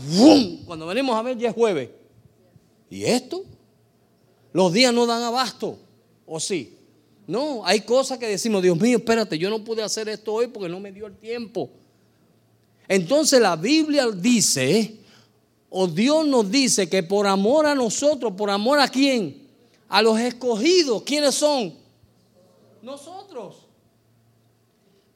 cuando venimos a ver ya es jueves. ¿Y esto? Los días no dan abasto, ¿o sí? No, hay cosas que decimos, Dios mío, espérate, yo no pude hacer esto hoy porque no me dio el tiempo. Entonces la Biblia dice, o Dios nos dice que por amor a nosotros, por amor a quién? A los escogidos, ¿quiénes son? Nosotros.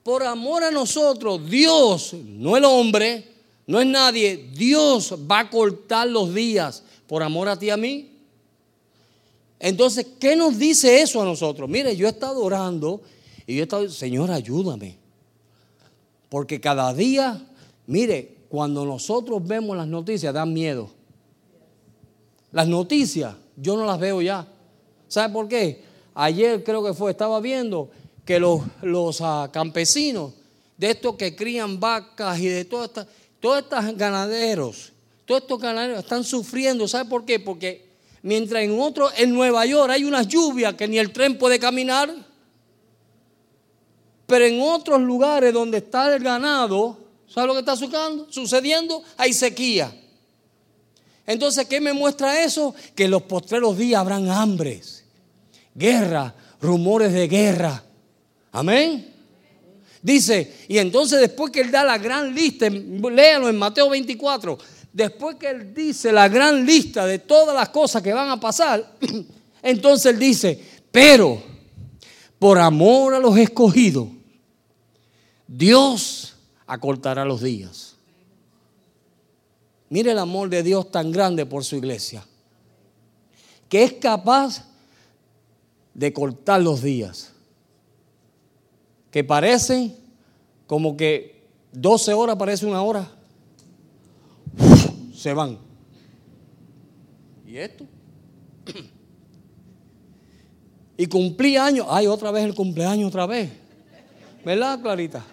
Por amor a nosotros, Dios, no el hombre, no es nadie, Dios va a cortar los días por amor a ti y a mí. Entonces, ¿qué nos dice eso a nosotros? Mire, yo he estado orando y yo he estado, Señor, ayúdame. Porque cada día, mire, cuando nosotros vemos las noticias, dan miedo. Las noticias, yo no las veo ya. ¿Sabe por qué? Ayer creo que fue, estaba viendo que los, los ah, campesinos, de estos que crían vacas y de todas estas, todos estos ganaderos, todos estos ganaderos están sufriendo. ¿Sabe por qué? Porque Mientras en otro, en Nueva York hay unas lluvias que ni el tren puede caminar. Pero en otros lugares donde está el ganado, ¿sabe lo que está sucediendo? Hay sequía. Entonces, ¿qué me muestra eso? Que en los postreros días habrán hambres, guerra, rumores de guerra. Amén. Dice, y entonces después que él da la gran lista, léalo en Mateo 24, después que él dice la gran lista de todas las cosas que van a pasar, entonces él dice, pero por amor a los escogidos, Dios acortará los días. Mire el amor de Dios tan grande por su iglesia, que es capaz de cortar los días, que parecen como que 12 horas parece una hora se van. ¿Y esto? Y cumplí años. Ay, otra vez el cumpleaños, otra vez. ¿Verdad, Clarita?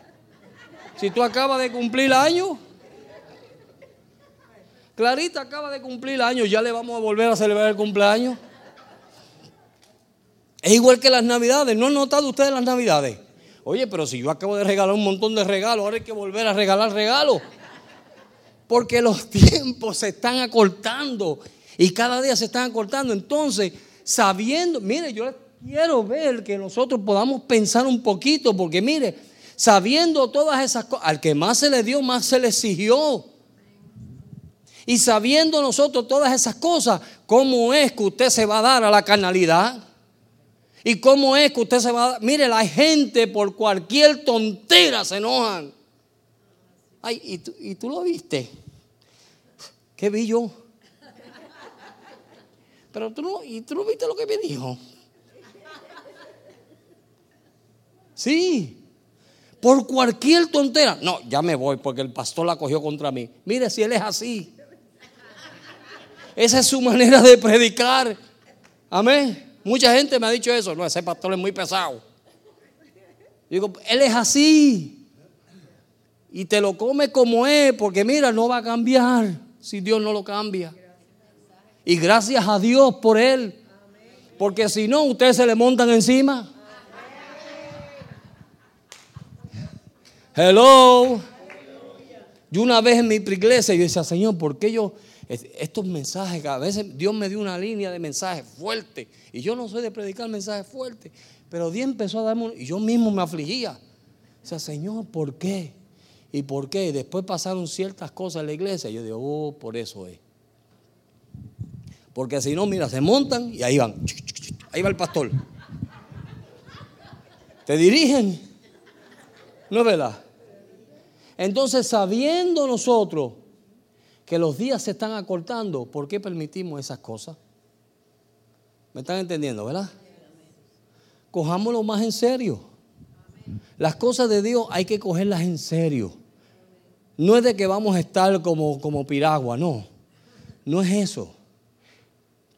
Si tú acabas de cumplir año, Clarita acaba de cumplir años, ya le vamos a volver a celebrar el cumpleaños. Es igual que las navidades. ¿No han notado ustedes las navidades? Oye, pero si yo acabo de regalar un montón de regalos, ahora hay que volver a regalar regalos. Porque los tiempos se están acortando y cada día se están acortando. Entonces, sabiendo, mire, yo quiero ver que nosotros podamos pensar un poquito, porque mire, sabiendo todas esas cosas, al que más se le dio, más se le exigió. Y sabiendo nosotros todas esas cosas, ¿cómo es que usted se va a dar a la carnalidad? ¿Y cómo es que usted se va a... Mire, la gente por cualquier tontera se enojan. Ay, ¿y tú, y tú lo viste? ¿Qué vi yo? Pero tú no, ¿y tú no viste lo que me dijo? Sí, por cualquier tontera. No, ya me voy porque el pastor la cogió contra mí. Mire si él es así. Esa es su manera de predicar. Amén. Mucha gente me ha dicho eso. No, ese pastor es muy pesado. Digo, él es así. Y te lo come como es, porque mira, no va a cambiar si Dios no lo cambia. Y gracias a Dios por él. Porque si no, ustedes se le montan encima. Hello. Yo una vez en mi iglesia yo decía, Señor, ¿por qué yo estos mensajes, a veces Dios me dio una línea de mensajes fuertes y yo no soy de predicar mensajes fuertes, pero Dios empezó a darme y yo mismo me afligía. O sea, Señor, ¿por qué? ¿Y por qué? Después pasaron ciertas cosas en la iglesia. Y yo digo, oh, por eso es. Porque si no, mira, se montan y ahí van. Ahí va el pastor. Te dirigen. ¿No es verdad? Entonces, sabiendo nosotros que los días se están acortando, ¿por qué permitimos esas cosas? ¿Me están entendiendo, verdad? Cojámoslo más en serio. Las cosas de Dios hay que cogerlas en serio. No es de que vamos a estar como, como piragua, no. No es eso.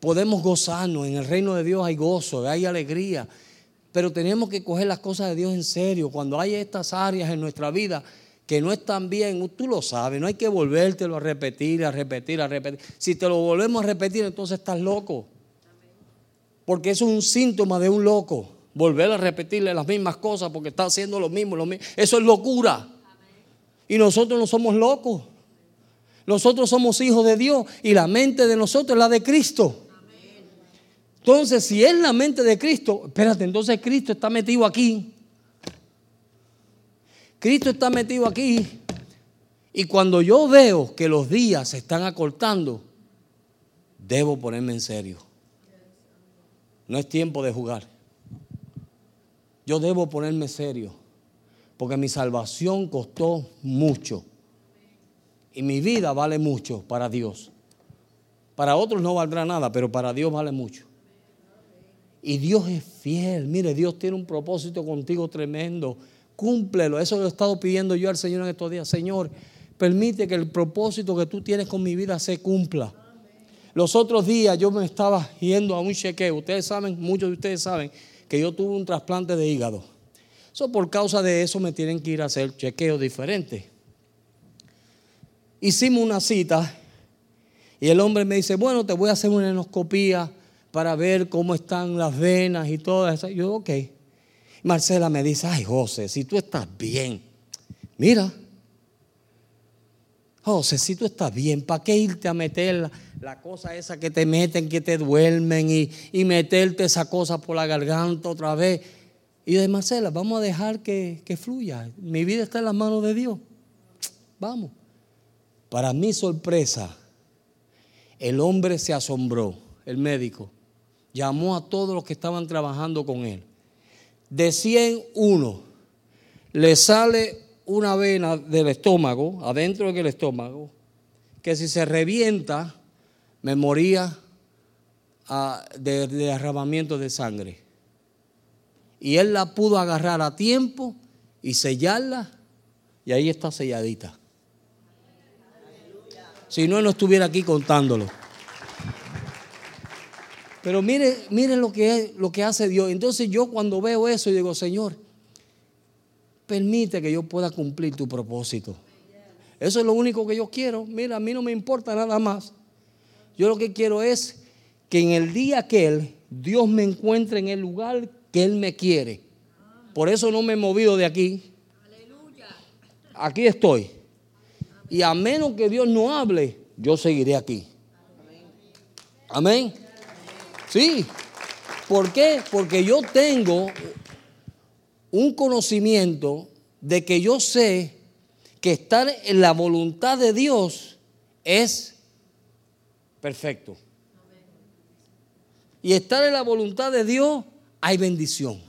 Podemos gozarnos. En el reino de Dios hay gozo, hay alegría. Pero tenemos que coger las cosas de Dios en serio. Cuando hay estas áreas en nuestra vida que no están bien, tú lo sabes, no hay que volvértelo a repetir, a repetir, a repetir. Si te lo volvemos a repetir, entonces estás loco. Porque eso es un síntoma de un loco. Volver a repetirle las mismas cosas porque está haciendo lo mismo, lo mismo. Eso es locura. Y nosotros no somos locos. Nosotros somos hijos de Dios y la mente de nosotros es la de Cristo. Entonces, si es la mente de Cristo, espérate, entonces Cristo está metido aquí. Cristo está metido aquí. Y cuando yo veo que los días se están acortando, debo ponerme en serio. No es tiempo de jugar. Yo debo ponerme serio. Porque mi salvación costó mucho. Y mi vida vale mucho para Dios. Para otros no valdrá nada, pero para Dios vale mucho. Y Dios es fiel. Mire, Dios tiene un propósito contigo tremendo cúmplelo. Eso lo he estado pidiendo yo al Señor en estos días. Señor, permite que el propósito que tú tienes con mi vida se cumpla. Los otros días yo me estaba yendo a un chequeo. Ustedes saben, muchos de ustedes saben, que yo tuve un trasplante de hígado. Eso por causa de eso me tienen que ir a hacer chequeos diferentes. Hicimos una cita y el hombre me dice, bueno, te voy a hacer una enoscopía para ver cómo están las venas y todo eso. Yo, ok. Marcela me dice, ay José, si tú estás bien, mira, José, si tú estás bien, ¿para qué irte a meter la, cosa esa que te meten, que te duermen y, meterte esa cosa por la garganta otra vez? Y de Marcela, vamos a dejar que, que fluya. Mi vida está en las manos de Dios. Vamos. Para mi sorpresa, el hombre se asombró, el médico. Llamó a todos los que estaban trabajando con él de 101 le sale una vena del estómago, adentro del estómago, que si se revienta, me moría ah, de, de derramamiento de sangre. Y él la pudo agarrar a tiempo y sellarla, y ahí está selladita. Si no, no estuviera aquí contándolo. Pero mire, mire lo que, lo que hace Dios. Entonces yo cuando veo eso, digo, Señor, permite que yo pueda cumplir tu propósito. Eso es lo único que yo quiero. Mira, a mí no me importa nada más. Yo lo que quiero es que en el día que Él, Dios me encuentre en el lugar que Él me quiere. Por eso no me he movido de aquí. Aquí estoy. Y a menos que Dios no hable, yo seguiré aquí. Amén. Sí. ¿Por qué? Porque yo tengo un conocimiento de que yo sé que estar en la voluntad de Dios es perfecto. Y estar en la voluntad de Dios hay bendición.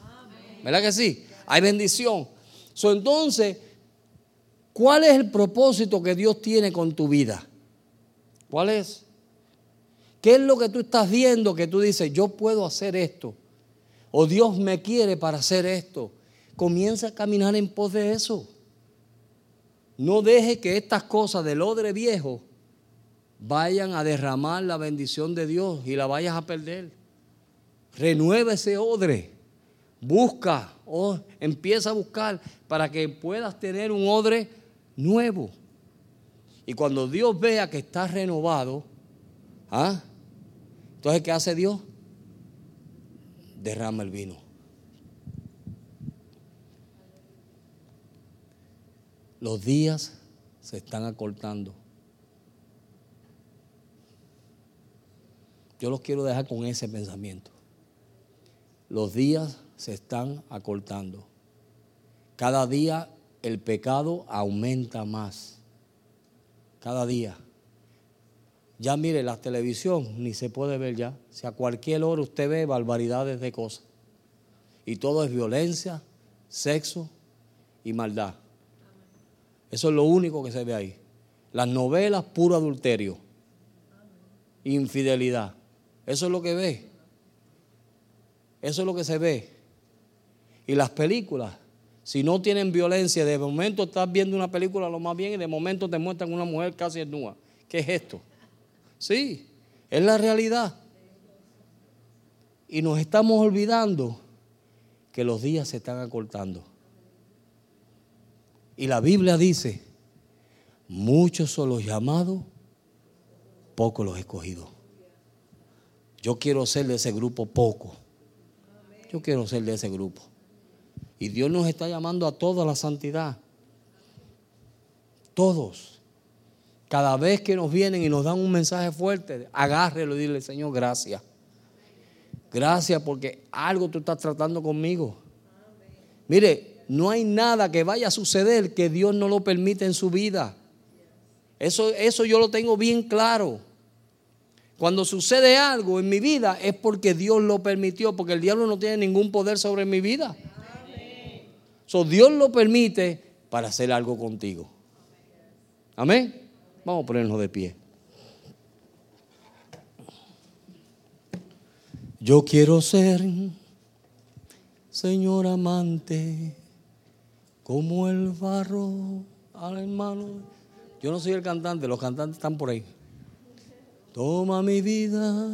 ¿Verdad que sí? Hay bendición. So, entonces, ¿cuál es el propósito que Dios tiene con tu vida? ¿Cuál es? ¿Qué es lo que tú estás viendo que tú dices, yo puedo hacer esto? O Dios me quiere para hacer esto. Comienza a caminar en pos de eso. No deje que estas cosas del odre viejo vayan a derramar la bendición de Dios y la vayas a perder. Renueva ese odre. Busca o empieza a buscar para que puedas tener un odre nuevo. Y cuando Dios vea que está renovado, ¿ah? Entonces ¿qué hace Dios? Derrama el vino. Los días se están acortando. Yo los quiero dejar con ese pensamiento. Los días se están acortando. Cada día el pecado aumenta más. Cada día. Ya mire, la televisión ni se puede ver ya. Si a cualquier hora usted ve barbaridades de cosas. Y todo es violencia, sexo y maldad. Eso es lo único que se ve ahí. Las novelas, puro adulterio. Infidelidad. Eso es lo que ve. Eso es lo que se ve. Y las películas, si no tienen violencia, de momento estás viendo una película lo más bien y de momento te muestran una mujer casi desnuda. ¿Qué es esto? Sí, es la realidad. Y nos estamos olvidando que los días se están acortando. Y la Biblia dice, muchos son los llamados, pocos los escogidos. Yo quiero ser de ese grupo poco. Yo quiero ser de ese grupo. Y Dios nos está llamando a toda la santidad. Todos. Cada vez que nos vienen y nos dan un mensaje fuerte, agárrelo y dile, Señor, gracias. Gracias porque algo tú estás tratando conmigo. Mire, no hay nada que vaya a suceder que Dios no lo permite en su vida. Eso, eso yo lo tengo bien claro. Cuando sucede algo en mi vida es porque Dios lo permitió, porque el diablo no tiene ningún poder sobre mi vida. So, Dios lo permite para hacer algo contigo. Amén. Vamos a ponernos de pie. Yo quiero ser, Señor amante, como el barro al hermano. Yo no soy el cantante, los cantantes están por ahí. Toma mi vida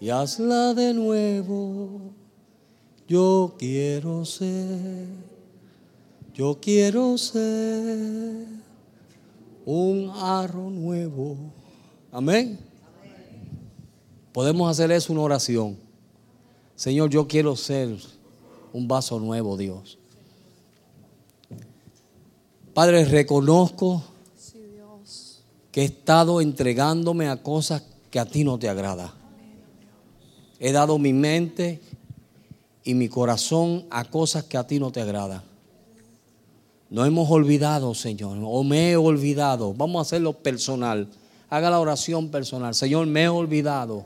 y hazla de nuevo. Yo quiero ser, yo quiero ser un arro nuevo. Amén. Podemos hacer eso una oración. Señor, yo quiero ser un vaso nuevo, Dios. Padre, reconozco que he estado entregándome a cosas que a ti no te agrada. He dado mi mente y mi corazón a cosas que a ti no te agradan. No hemos olvidado, Señor, o me he olvidado. Vamos a hacerlo personal. Haga la oración personal. Señor, me he olvidado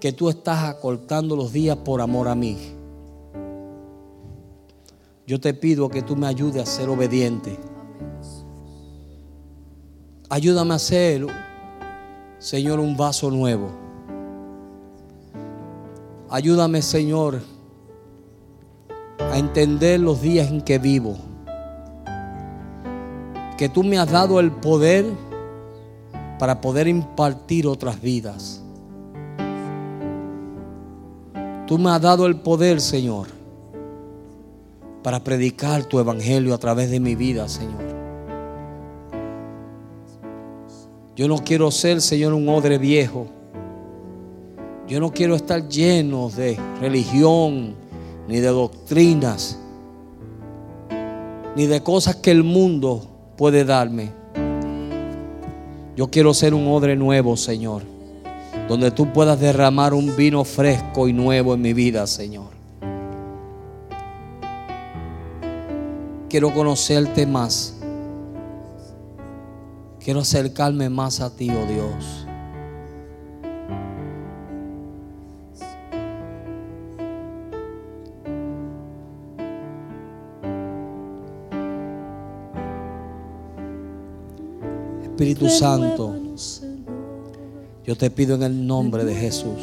que tú estás acortando los días por amor a mí. Yo te pido que tú me ayudes a ser obediente Ayúdame a ser, Señor, un vaso nuevo. Ayúdame, Señor, a entender los días en que vivo. Que tú me has dado el poder para poder impartir otras vidas. Tú me has dado el poder, Señor, para predicar tu evangelio a través de mi vida, Señor. Yo no quiero ser, Señor, un odre viejo. Yo no quiero estar lleno de religión, ni de doctrinas, ni de cosas que el mundo puede darme. Yo quiero ser un odre nuevo, Señor, donde tú puedas derramar un vino fresco y nuevo en mi vida, Señor. Quiero conocerte más. Quiero acercarme más a ti, oh Dios. Espíritu Santo, yo te pido en el nombre de Jesús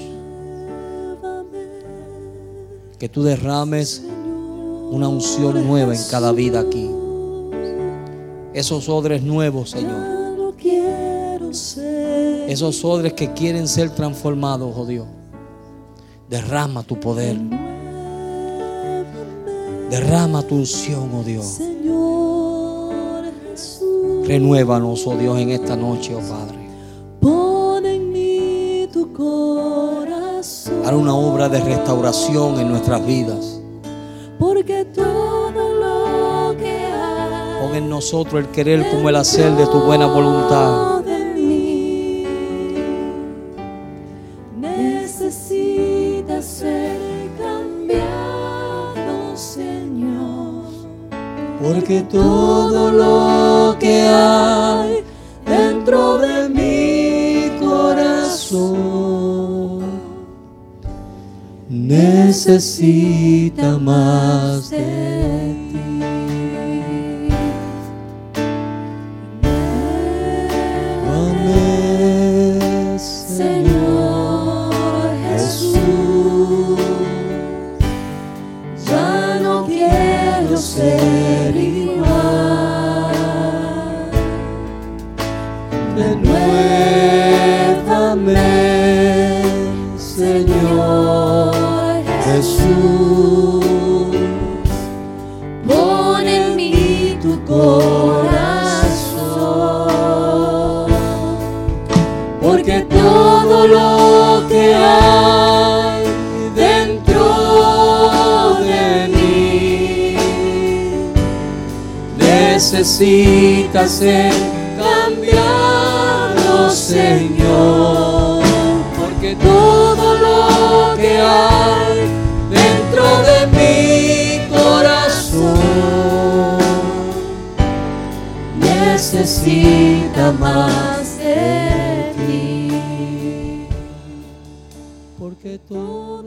que tú derrames una unción nueva en cada vida aquí. Esos odres nuevos, Señor. Esos odres que quieren ser transformados, oh Dios. Derrama tu poder. Derrama tu unción, oh Dios. Renuévanos, oh Dios, en esta noche, oh Padre. Pon en mí tu corazón. Haz una obra de restauración en nuestras vidas. Porque todo lo que hay Pon en nosotros el querer como el hacer de tu buena voluntad. Porque todo lo dentro de mi corazón. Necesita más de necesita ser cambiado, Señor, porque todo lo que hay dentro de mi corazón necesita más de ti, porque todo